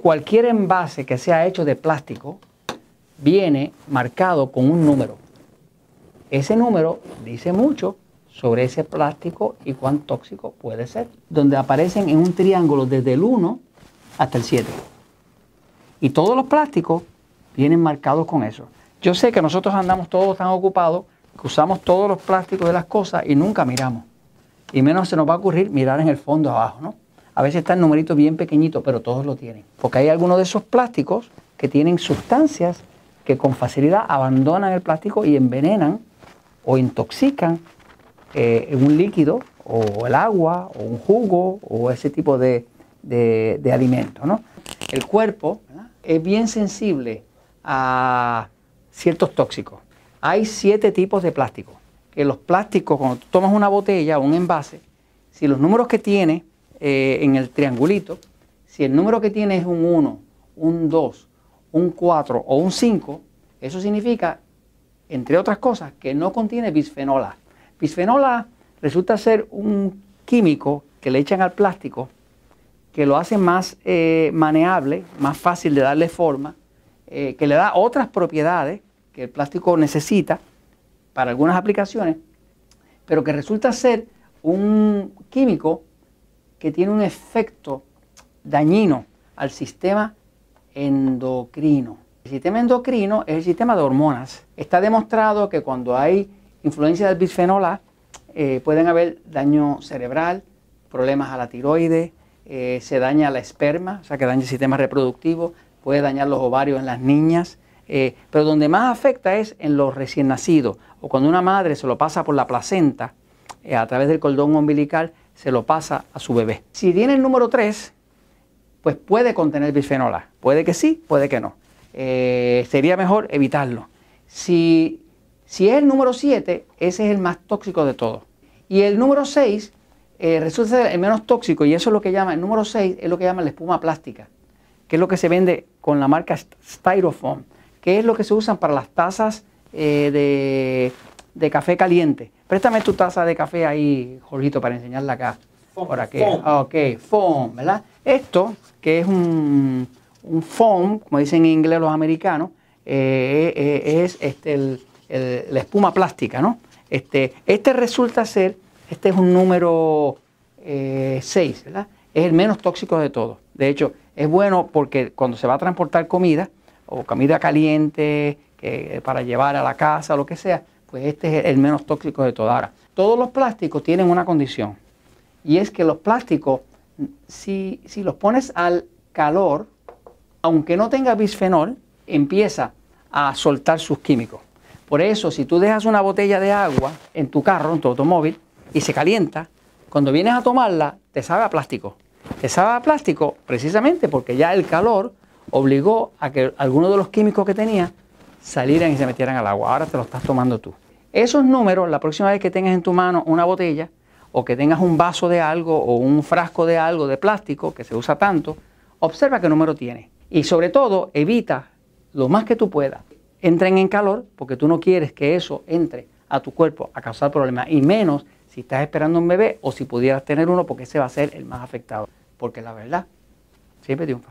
cualquier envase que sea hecho de plástico viene marcado con un número. Ese número dice mucho sobre ese plástico y cuán tóxico puede ser, donde aparecen en un triángulo desde el 1 hasta el 7. Y todos los plásticos vienen marcados con eso. Yo sé que nosotros andamos todos tan ocupados que usamos todos los plásticos de las cosas y nunca miramos. Y menos se nos va a ocurrir mirar en el fondo abajo, ¿no? A veces está el numerito bien pequeñito, pero todos lo tienen. Porque hay algunos de esos plásticos que tienen sustancias que con facilidad abandonan el plástico y envenenan o intoxican eh, un líquido o el agua o un jugo o ese tipo de, de, alimento. ¿no? El cuerpo es bien sensible a ciertos tóxicos. Hay siete tipos de plástico. Que los plásticos, cuando tú tomas una botella o un envase, si los números que tiene eh, en el triangulito, si el número que tiene es un 1, un 2, un 4 o un 5, eso significa, entre otras cosas, que no contiene bisfenol A. Bisfenol A resulta ser un químico que le echan al plástico que lo hace más eh, maneable, más fácil de darle forma, eh, que le da otras propiedades que el plástico necesita para algunas aplicaciones, pero que resulta ser un químico que tiene un efecto dañino al sistema endocrino. El sistema endocrino es el sistema de hormonas. Está demostrado que cuando hay influencia del bisfenol eh, pueden haber daño cerebral, problemas a la tiroides, eh, se daña la esperma, o sea que daña el sistema reproductivo, puede dañar los ovarios en las niñas, eh, pero donde más afecta es en los recién nacidos o cuando una madre se lo pasa por la placenta a través del cordón umbilical, se lo pasa a su bebé. Si tiene el número 3, pues puede contener bisfenol A. Puede que sí, puede que no. Eh, sería mejor evitarlo. Si, si, es el número 7, ese es el más tóxico de todos. Y el número 6 eh, resulta ser el menos tóxico y eso es lo que llama, el número 6 es lo que llama la espuma plástica, que es lo que se vende con la marca Styrofoam, que es lo que se usan para las tazas eh, de, de, café caliente. Préstame tu taza de café ahí, Jorgito, para enseñarla acá. por aquí. Foam. Ok, foam, ¿verdad? Esto, que es un, un foam, como dicen en inglés los americanos, eh, eh, es este, la espuma plástica, ¿no? Este, este resulta ser, este es un número 6, eh, ¿verdad? Es el menos tóxico de todos. De hecho, es bueno porque cuando se va a transportar comida, o comida caliente, para llevar a la casa, lo que sea, pues este es el menos tóxico de todos. Ahora, todos los plásticos tienen una condición, y es que los plásticos, si, si los pones al calor, aunque no tenga bisfenol, empieza a soltar sus químicos. Por eso, si tú dejas una botella de agua en tu carro, en tu automóvil, y se calienta, cuando vienes a tomarla, te sabe a plástico. Te sabe a plástico precisamente porque ya el calor obligó a que algunos de los químicos que tenía salieran y se metieran al agua. Ahora te lo estás tomando tú. Esos números, la próxima vez que tengas en tu mano una botella, o que tengas un vaso de algo, o un frasco de algo de plástico, que se usa tanto, observa qué número tiene. Y sobre todo, evita lo más que tú puedas. Entren en calor porque tú no quieres que eso entre a tu cuerpo a causar problemas. Y menos si estás esperando un bebé o si pudieras tener uno porque ese va a ser el más afectado. Porque la verdad siempre triunfa.